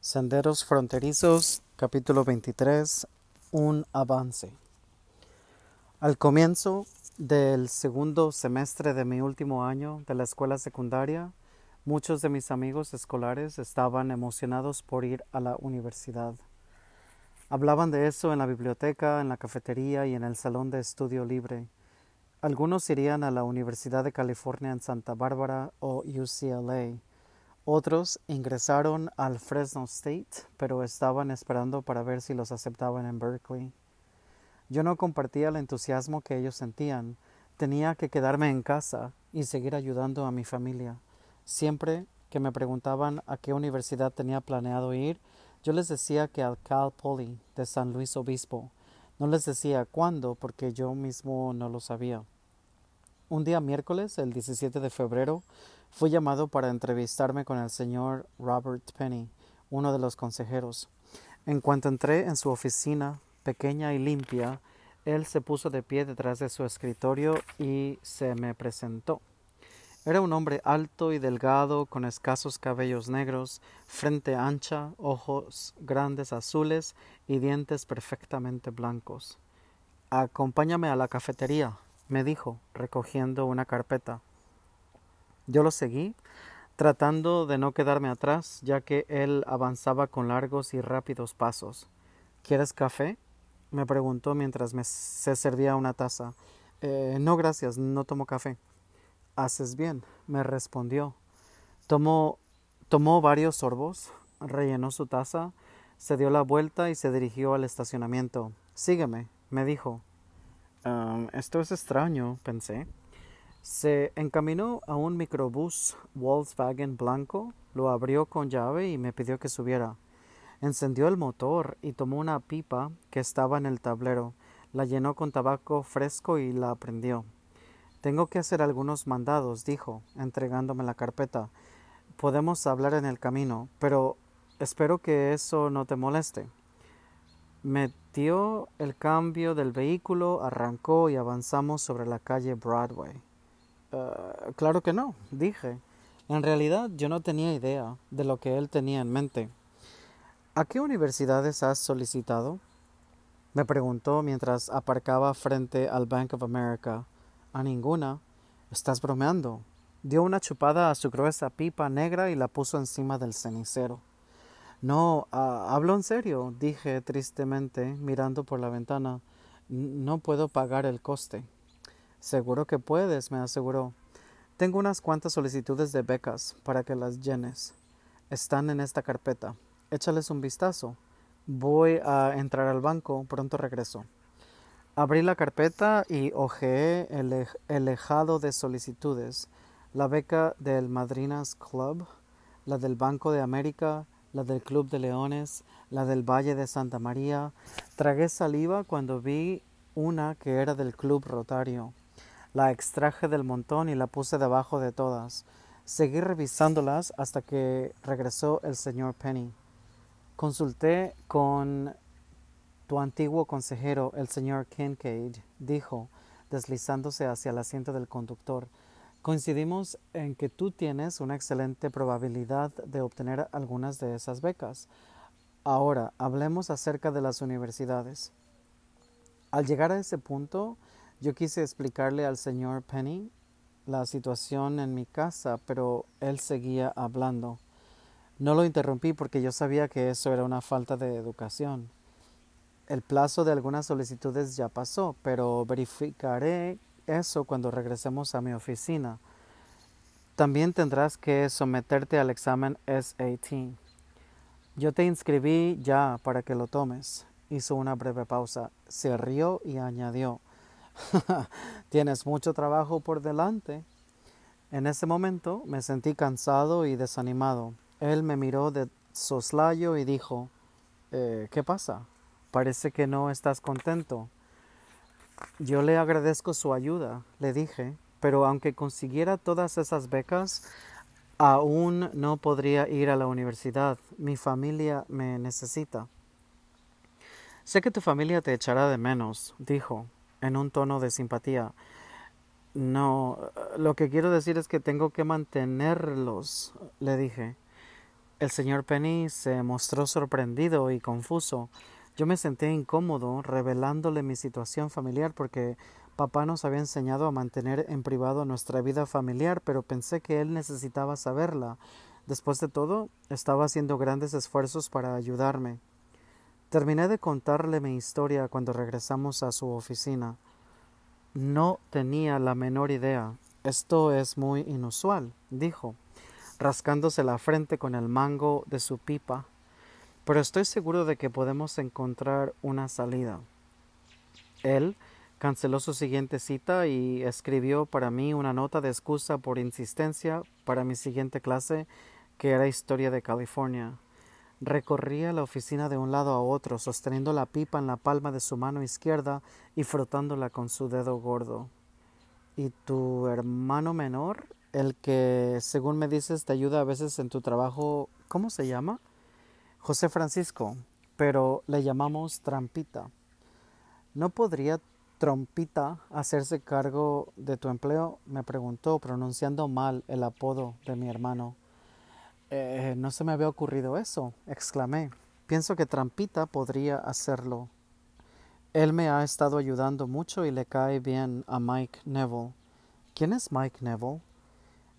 Senderos Fronterizos, capítulo 23, un avance. Al comienzo del segundo semestre de mi último año de la escuela secundaria, muchos de mis amigos escolares estaban emocionados por ir a la universidad. Hablaban de eso en la biblioteca, en la cafetería y en el salón de estudio libre. Algunos irían a la Universidad de California en Santa Bárbara o UCLA otros ingresaron al Fresno State, pero estaban esperando para ver si los aceptaban en Berkeley. Yo no compartía el entusiasmo que ellos sentían. Tenía que quedarme en casa y seguir ayudando a mi familia. Siempre que me preguntaban a qué universidad tenía planeado ir, yo les decía que al Cal Poly de San Luis Obispo. No les decía cuándo porque yo mismo no lo sabía. Un día miércoles, el 17 de febrero, Fui llamado para entrevistarme con el señor Robert Penny, uno de los consejeros. En cuanto entré en su oficina, pequeña y limpia, él se puso de pie detrás de su escritorio y se me presentó. Era un hombre alto y delgado, con escasos cabellos negros, frente ancha, ojos grandes azules y dientes perfectamente blancos. Acompáñame a la cafetería, me dijo, recogiendo una carpeta. Yo lo seguí, tratando de no quedarme atrás, ya que él avanzaba con largos y rápidos pasos. ¿Quieres café? me preguntó mientras me se servía una taza. Eh, no, gracias, no tomo café. Haces bien, me respondió. Tomó, tomó varios sorbos, rellenó su taza, se dio la vuelta y se dirigió al estacionamiento. Sígueme, me dijo. esto es extraño, pensé. Se encaminó a un microbús Volkswagen blanco, lo abrió con llave y me pidió que subiera. Encendió el motor y tomó una pipa que estaba en el tablero, la llenó con tabaco fresco y la prendió. Tengo que hacer algunos mandados, dijo, entregándome la carpeta. Podemos hablar en el camino, pero espero que eso no te moleste. Metió el cambio del vehículo, arrancó y avanzamos sobre la calle Broadway. Eh, claro que no, dije. En realidad yo no tenía idea de lo que él tenía en mente. ¿A qué universidades has solicitado? me preguntó mientras aparcaba frente al Bank of America. A ninguna. Estás bromeando. Dio una chupada a su gruesa pipa negra y la puso encima del cenicero. No, ah, hablo en serio, dije tristemente, mirando por la ventana. No puedo pagar el coste. Seguro que puedes, me aseguró. Tengo unas cuantas solicitudes de becas para que las llenes. Están en esta carpeta. Échales un vistazo. Voy a entrar al banco, pronto regreso. Abrí la carpeta y hojeé el, el de solicitudes. La beca del Madrinas Club, la del Banco de América, la del Club de Leones, la del Valle de Santa María. Tragué saliva cuando vi una que era del Club Rotario. La extraje del montón y la puse debajo de todas. Seguí revisándolas hasta que regresó el señor Penny. Consulté con tu antiguo consejero, el señor Kincaid, dijo, deslizándose hacia el asiento del conductor. Coincidimos en que tú tienes una excelente probabilidad de obtener algunas de esas becas. Ahora, hablemos acerca de las universidades. Al llegar a ese punto, yo quise explicarle al señor Penny la situación en mi casa, pero él seguía hablando. No lo interrumpí porque yo sabía que eso era una falta de educación. El plazo de algunas solicitudes ya pasó, pero verificaré eso cuando regresemos a mi oficina. También tendrás que someterte al examen SAT. Yo te inscribí ya para que lo tomes. Hizo una breve pausa, se rió y añadió Tienes mucho trabajo por delante. En ese momento me sentí cansado y desanimado. Él me miró de soslayo y dijo eh, ¿Qué pasa? Parece que no estás contento. Yo le agradezco su ayuda, le dije, pero aunque consiguiera todas esas becas, aún no podría ir a la universidad. Mi familia me necesita. Sé que tu familia te echará de menos, dijo, en un tono de simpatía. No, lo que quiero decir es que tengo que mantenerlos, le dije. El señor Penny se mostró sorprendido y confuso. Yo me senté incómodo revelándole mi situación familiar porque papá nos había enseñado a mantener en privado nuestra vida familiar, pero pensé que él necesitaba saberla. Después de todo, estaba haciendo grandes esfuerzos para ayudarme. Terminé de contarle mi historia cuando regresamos a su oficina. No tenía la menor idea. Esto es muy inusual, dijo rascándose la frente con el mango de su pipa, pero estoy seguro de que podemos encontrar una salida. Él canceló su siguiente cita y escribió para mí una nota de excusa por insistencia para mi siguiente clase, que era Historia de California. Recorría la oficina de un lado a otro, sosteniendo la pipa en la palma de su mano izquierda y frotándola con su dedo gordo. ¿Y tu hermano menor? el que, según me dices, te ayuda a veces en tu trabajo, ¿cómo se llama? José Francisco, pero le llamamos Trampita. ¿No podría Trompita hacerse cargo de tu empleo? me preguntó, pronunciando mal el apodo de mi hermano. Eh, no se me había ocurrido eso, exclamé. Pienso que Trampita podría hacerlo. Él me ha estado ayudando mucho y le cae bien a Mike Neville. ¿Quién es Mike Neville?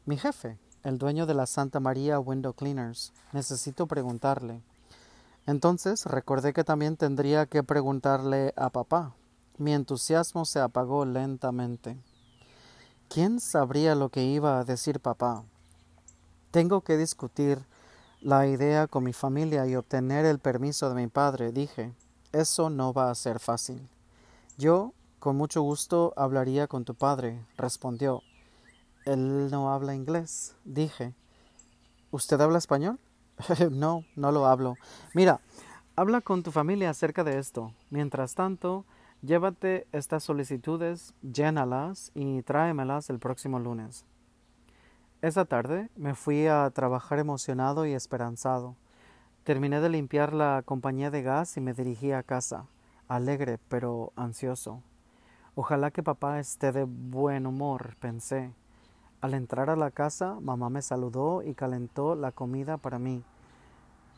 Mi jefe, el dueño de la Santa María Window Cleaners. Necesito preguntarle. Entonces recordé que también tendría que preguntarle a papá. Mi entusiasmo se apagó lentamente. ¿Quién sabría lo que iba a decir papá? Tengo que discutir la idea con mi familia y obtener el permiso de mi padre, dije. Eso no va a ser fácil. Yo, con mucho gusto, hablaría con tu padre, respondió. Él no habla inglés, dije. ¿Usted habla español? no, no lo hablo. Mira, habla con tu familia acerca de esto. Mientras tanto, llévate estas solicitudes, llénalas y tráemelas el próximo lunes. Esa tarde me fui a trabajar emocionado y esperanzado. Terminé de limpiar la compañía de gas y me dirigí a casa, alegre pero ansioso. Ojalá que papá esté de buen humor, pensé. Al entrar a la casa, mamá me saludó y calentó la comida para mí.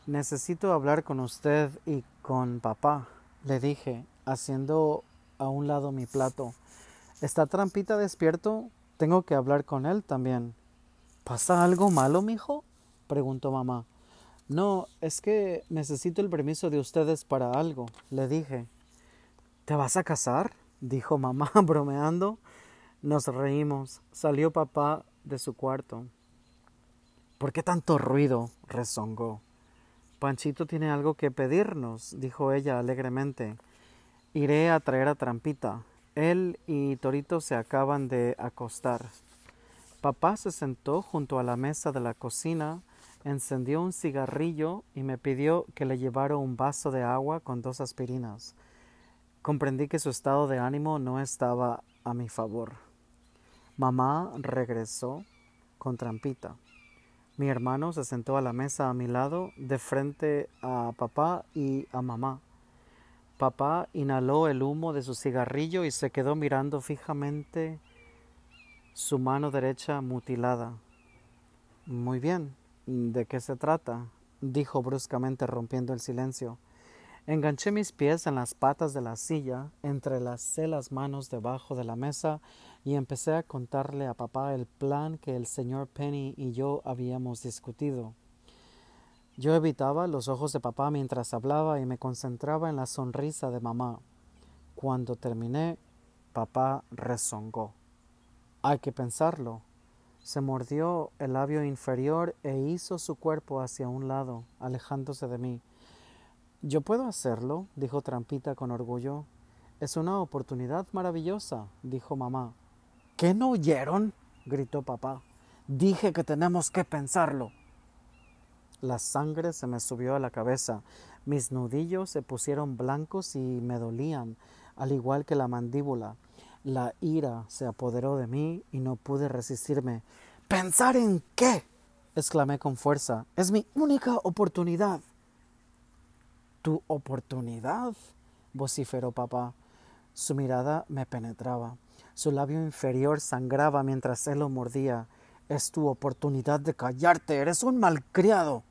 Necesito hablar con usted y con papá, le dije, haciendo a un lado mi plato. ¿Está Trampita despierto? Tengo que hablar con él también. ¿Pasa algo malo, mijo? preguntó mamá. No, es que necesito el permiso de ustedes para algo, le dije. ¿Te vas a casar? dijo mamá bromeando. Nos reímos. Salió papá de su cuarto. ¿Por qué tanto ruido? rezongó. Panchito tiene algo que pedirnos, dijo ella alegremente. Iré a traer a Trampita. Él y Torito se acaban de acostar. Papá se sentó junto a la mesa de la cocina, encendió un cigarrillo y me pidió que le llevara un vaso de agua con dos aspirinas. Comprendí que su estado de ánimo no estaba a mi favor. Mamá regresó con trampita. Mi hermano se sentó a la mesa a mi lado, de frente a papá y a mamá. Papá inhaló el humo de su cigarrillo y se quedó mirando fijamente su mano derecha mutilada. Muy bien, ¿de qué se trata? dijo bruscamente rompiendo el silencio. Enganché mis pies en las patas de la silla, entrelacé las manos debajo de la mesa y empecé a contarle a papá el plan que el señor Penny y yo habíamos discutido. Yo evitaba los ojos de papá mientras hablaba y me concentraba en la sonrisa de mamá. Cuando terminé, papá rezongó. Hay que pensarlo. Se mordió el labio inferior e hizo su cuerpo hacia un lado, alejándose de mí. Yo puedo hacerlo, dijo Trampita con orgullo. Es una oportunidad maravillosa, dijo mamá. ¿Qué no oyeron? gritó papá. Dije que tenemos que pensarlo. La sangre se me subió a la cabeza, mis nudillos se pusieron blancos y me dolían, al igual que la mandíbula. La ira se apoderó de mí y no pude resistirme. ¿Pensar en qué? exclamé con fuerza. Es mi única oportunidad. ¿Tu oportunidad? vociferó papá. Su mirada me penetraba. Su labio inferior sangraba mientras él lo mordía. Es tu oportunidad de callarte. Eres un malcriado.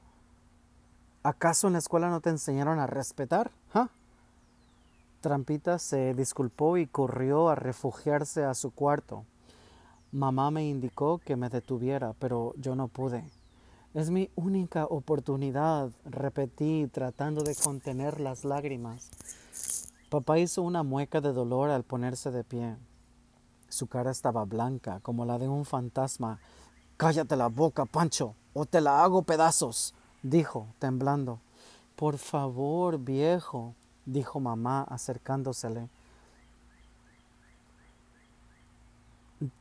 ¿Acaso en la escuela no te enseñaron a respetar? ¿Ah? Trampita se disculpó y corrió a refugiarse a su cuarto. Mamá me indicó que me detuviera, pero yo no pude. Es mi única oportunidad, repetí, tratando de contener las lágrimas. Papá hizo una mueca de dolor al ponerse de pie. Su cara estaba blanca, como la de un fantasma. Cállate la boca, Pancho, o te la hago pedazos, dijo, temblando. Por favor, viejo, dijo mamá acercándosele.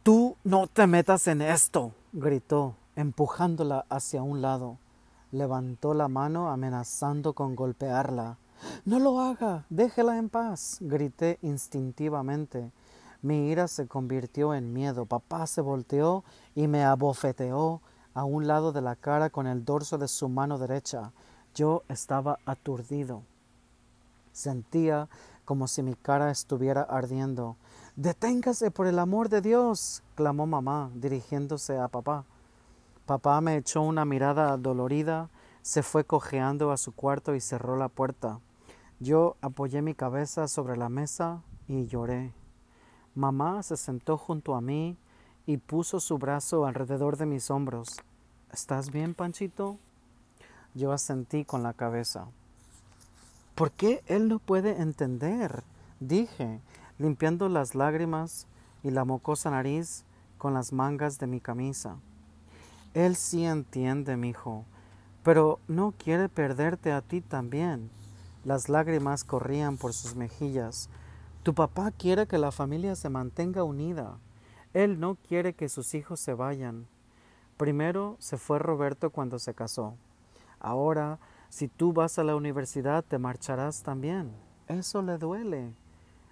Tú no te metas en esto, gritó, empujándola hacia un lado. Levantó la mano amenazando con golpearla. No lo haga, déjela en paz, grité instintivamente. Mi ira se convirtió en miedo. Papá se volteó y me abofeteó a un lado de la cara con el dorso de su mano derecha. Yo estaba aturdido. Sentía como si mi cara estuviera ardiendo. Deténgase por el amor de Dios, clamó mamá, dirigiéndose a papá. Papá me echó una mirada dolorida, se fue cojeando a su cuarto y cerró la puerta. Yo apoyé mi cabeza sobre la mesa y lloré. Mamá se sentó junto a mí y puso su brazo alrededor de mis hombros. ¿Estás bien, Panchito? Yo asentí con la cabeza. ¿Por qué él no puede entender? dije, limpiando las lágrimas y la mocosa nariz con las mangas de mi camisa. Él sí entiende, mijo, pero no quiere perderte a ti también. Las lágrimas corrían por sus mejillas. Tu papá quiere que la familia se mantenga unida. Él no quiere que sus hijos se vayan. Primero se fue Roberto cuando se casó. Ahora, si tú vas a la universidad, te marcharás también. Eso le duele.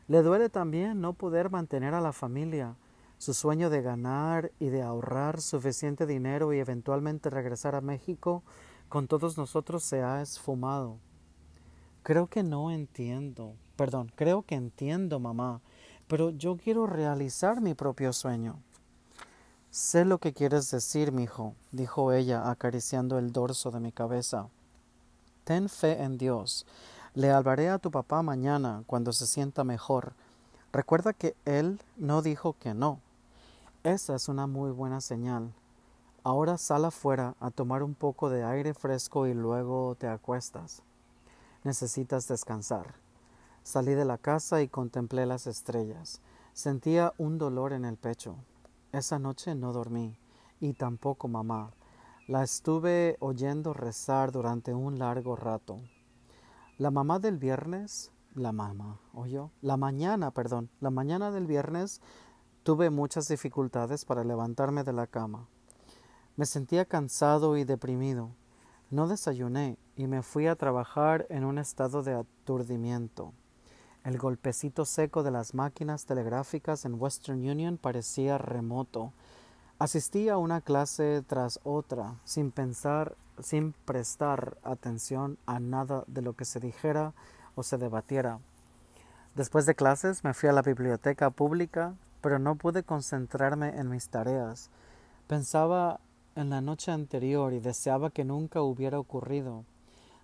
Le duele también no poder mantener a la familia. Su sueño de ganar y de ahorrar suficiente dinero y eventualmente regresar a México con todos nosotros se ha esfumado. Creo que no entiendo. Perdón, creo que entiendo, mamá, pero yo quiero realizar mi propio sueño. Sé lo que quieres decir, mijo, dijo ella, acariciando el dorso de mi cabeza. Ten fe en Dios. Le hablaré a tu papá mañana, cuando se sienta mejor. Recuerda que él no dijo que no. Esa es una muy buena señal. Ahora sal afuera a tomar un poco de aire fresco y luego te acuestas. Necesitas descansar. Salí de la casa y contemplé las estrellas. Sentía un dolor en el pecho. Esa noche no dormí, y tampoco mamá. La estuve oyendo rezar durante un largo rato. La mamá del viernes, la mamá, oyó, la mañana, perdón, la mañana del viernes tuve muchas dificultades para levantarme de la cama. Me sentía cansado y deprimido. No desayuné y me fui a trabajar en un estado de aturdimiento. El golpecito seco de las máquinas telegráficas en Western Union parecía remoto. Asistí a una clase tras otra, sin pensar, sin prestar atención a nada de lo que se dijera o se debatiera. Después de clases me fui a la biblioteca pública, pero no pude concentrarme en mis tareas. Pensaba en la noche anterior y deseaba que nunca hubiera ocurrido.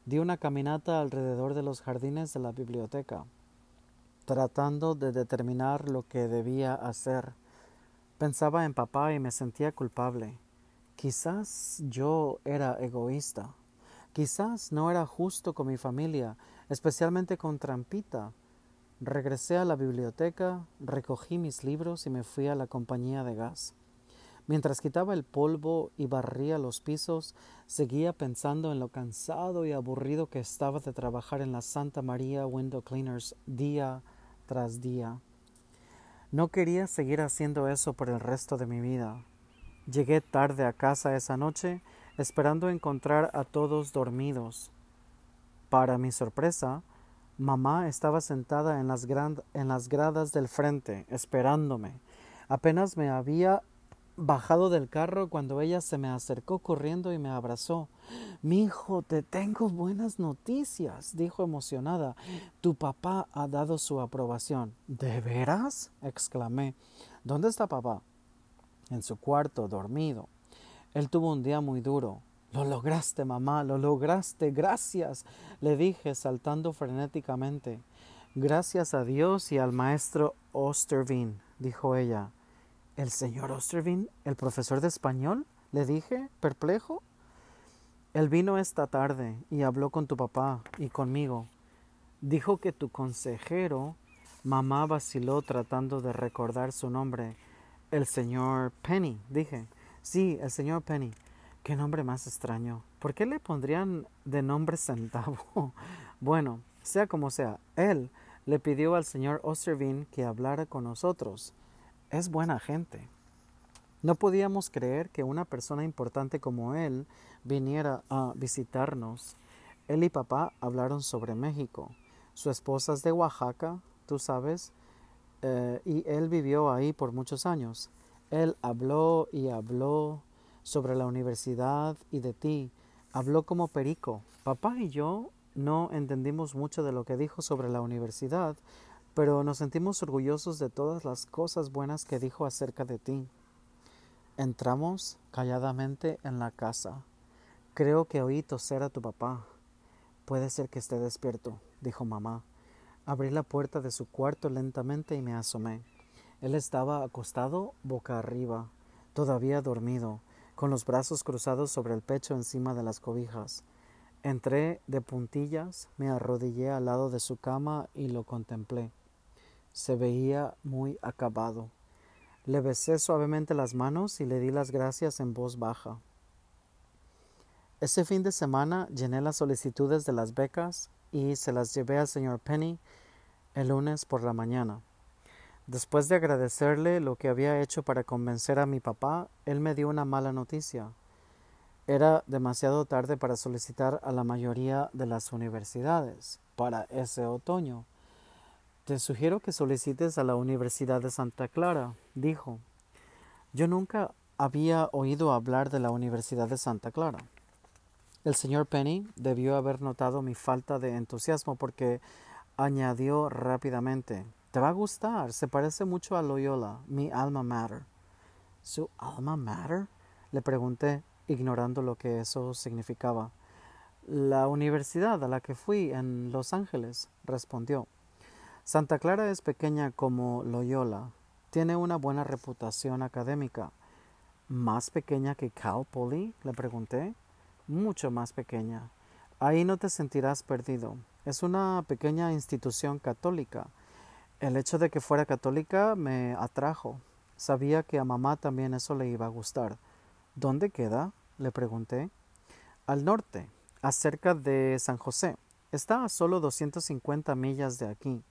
Di una caminata alrededor de los jardines de la biblioteca, tratando de determinar lo que debía hacer. Pensaba en papá y me sentía culpable. Quizás yo era egoísta. Quizás no era justo con mi familia, especialmente con Trampita. Regresé a la biblioteca, recogí mis libros y me fui a la compañía de gas. Mientras quitaba el polvo y barría los pisos, seguía pensando en lo cansado y aburrido que estaba de trabajar en la Santa María Window Cleaners día tras día. No quería seguir haciendo eso por el resto de mi vida. Llegué tarde a casa esa noche, esperando encontrar a todos dormidos. Para mi sorpresa, mamá estaba sentada en las, gradas del frente, esperándome. Apenas me había bajado del carro cuando ella se me acercó corriendo y me abrazó. Mi hijo, te tengo buenas noticias, dijo emocionada. Tu papá ha dado su aprobación. ¿De veras? exclamé. ¿Dónde está papá? En su cuarto, dormido. Él tuvo un día muy duro. Lo lograste, mamá, lo lograste. Gracias, le dije, saltando frenéticamente. Gracias a Dios y al maestro Ostervin, dijo ella. ¿El señor Ostervin, el profesor de español? le dije, perplejo. Él vino esta tarde y habló con tu papá y conmigo. Dijo que tu consejero, mamá vaciló tratando de recordar su nombre. El señor Penny, dije. Sí, el señor Penny. Qué nombre más extraño. ¿Por qué le pondrían de nombre centavo? bueno, sea como sea, él le pidió al señor Ostervin que hablara con nosotros. Es buena gente. No podíamos creer que una persona importante como él viniera a visitarnos. Él y papá hablaron sobre México. Su esposa es de Oaxaca, tú sabes, eh, y él vivió ahí por muchos años. Él habló y habló sobre la universidad y de ti. Habló como perico. Papá y yo no entendimos mucho de lo que dijo sobre la universidad, pero nos sentimos orgullosos de todas las cosas buenas que dijo acerca de ti. Entramos calladamente en la casa. Creo que oí toser a tu papá. Puede ser que esté despierto, dijo mamá. Abrí la puerta de su cuarto lentamente y me asomé. Él estaba acostado boca arriba, todavía dormido, con los brazos cruzados sobre el pecho encima de las cobijas. Entré de puntillas, me arrodillé al lado de su cama y lo contemplé. Se veía muy acabado. Le besé suavemente las manos y le di las gracias en voz baja. Ese fin de semana llené las solicitudes de las becas y se las llevé al señor Penny el lunes por la mañana. Después de agradecerle lo que había hecho para convencer a mi papá, él me dio una mala noticia. Era demasiado tarde para solicitar a la mayoría de las universidades para ese otoño. Te sugiero que solicites a la Universidad de Santa Clara, dijo. Yo nunca había oído hablar de la Universidad de Santa Clara. El señor Penny debió haber notado mi falta de entusiasmo porque añadió rápidamente Te va a gustar, se parece mucho a Loyola, mi alma mater. ¿Su alma mater? le pregunté ignorando lo que eso significaba. La universidad a la que fui en Los Ángeles, respondió. Santa Clara es pequeña como Loyola. Tiene una buena reputación académica. ¿Más pequeña que Cal Poly? le pregunté. Mucho más pequeña. Ahí no te sentirás perdido. Es una pequeña institución católica. El hecho de que fuera católica me atrajo. Sabía que a mamá también eso le iba a gustar. ¿Dónde queda? le pregunté. Al norte, acerca de San José. Está a solo 250 millas de aquí.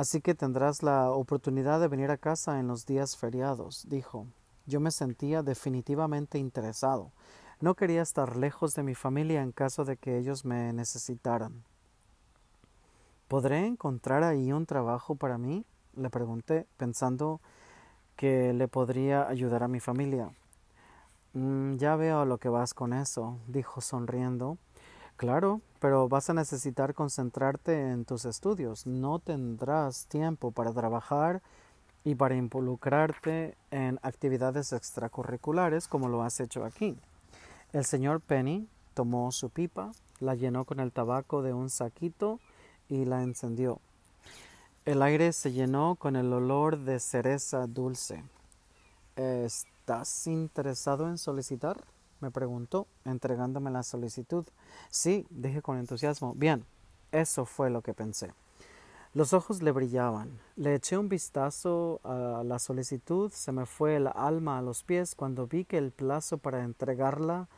Así que tendrás la oportunidad de venir a casa en los días feriados, dijo. Yo me sentía definitivamente interesado. No quería estar lejos de mi familia en caso de que ellos me necesitaran. ¿Podré encontrar ahí un trabajo para mí? le pregunté, pensando que le podría ayudar a mi familia. Mm, ya veo lo que vas con eso, dijo sonriendo. Claro, pero vas a necesitar concentrarte en tus estudios. No tendrás tiempo para trabajar y para involucrarte en actividades extracurriculares como lo has hecho aquí. El señor Penny tomó su pipa, la llenó con el tabaco de un saquito y la encendió. El aire se llenó con el olor de cereza dulce. ¿Estás interesado en solicitar? Me preguntó, entregándome la solicitud. Sí, dije con entusiasmo. Bien, eso fue lo que pensé. Los ojos le brillaban. Le eché un vistazo a la solicitud, se me fue el alma a los pies cuando vi que el plazo para entregarla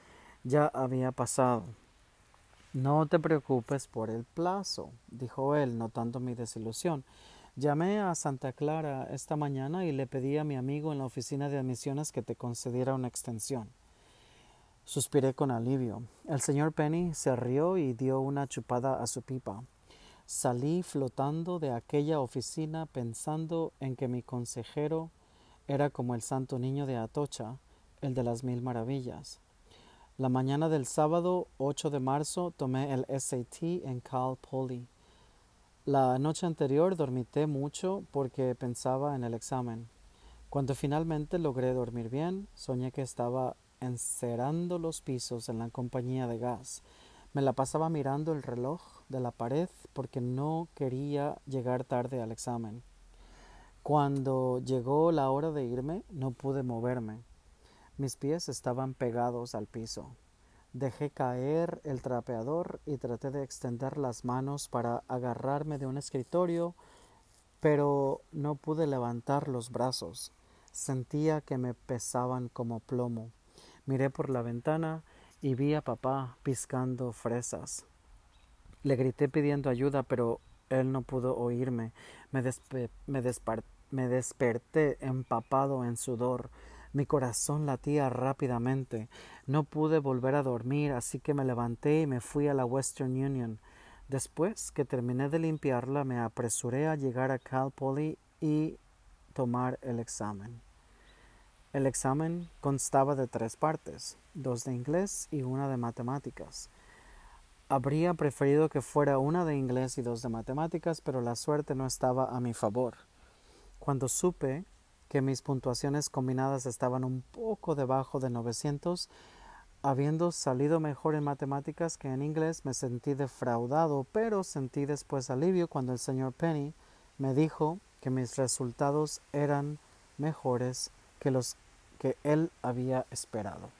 ya había pasado. No te preocupes por el plazo, dijo él, notando mi desilusión. Llamé a Santa Clara esta mañana y le pedí a mi amigo en la oficina de admisiones que te concediera una extensión. Suspiré con alivio. El señor Penny se rió y dio una chupada a su pipa. Salí flotando de aquella oficina pensando en que mi consejero Era como el santo niño de Atocha, el de las mil maravillas. La mañana del sábado 8 de marzo tomé el SAT en Cal Poly. La noche anterior dormité mucho porque pensaba en el examen. Cuando finalmente logré dormir bien, soñé que estaba encerando los pisos en la compañía de gas. Me la pasaba mirando el reloj de la pared porque no quería llegar tarde al examen. Cuando llegó la hora de irme, no pude moverme. Mis pies estaban pegados al piso. Dejé caer el trapeador y traté de extender las manos para agarrarme de un escritorio, pero no pude levantar los brazos. Sentía que me pesaban como plomo. Miré por la ventana y vi a papá piscando fresas. Le grité pidiendo ayuda, pero él no pudo oírme. Me, me, me desperté empapado en sudor. Mi corazón latía rápidamente. No pude volver a dormir, así que me levanté y me fui a la Western Union. Después que terminé de limpiarla, me apresuré a llegar a Cal Poly y tomar el examen. El examen constaba de tres partes, dos de inglés y una de matemáticas. Habría preferido que fuera una de inglés y dos de matemáticas, pero la suerte no estaba a mi favor. Cuando supe que mis puntuaciones combinadas estaban un poco debajo de 900, habiendo salido mejor en matemáticas que en inglés, me sentí defraudado, pero sentí después alivio cuando el señor Penny me dijo que mis resultados eran mejores que los que él había esperado.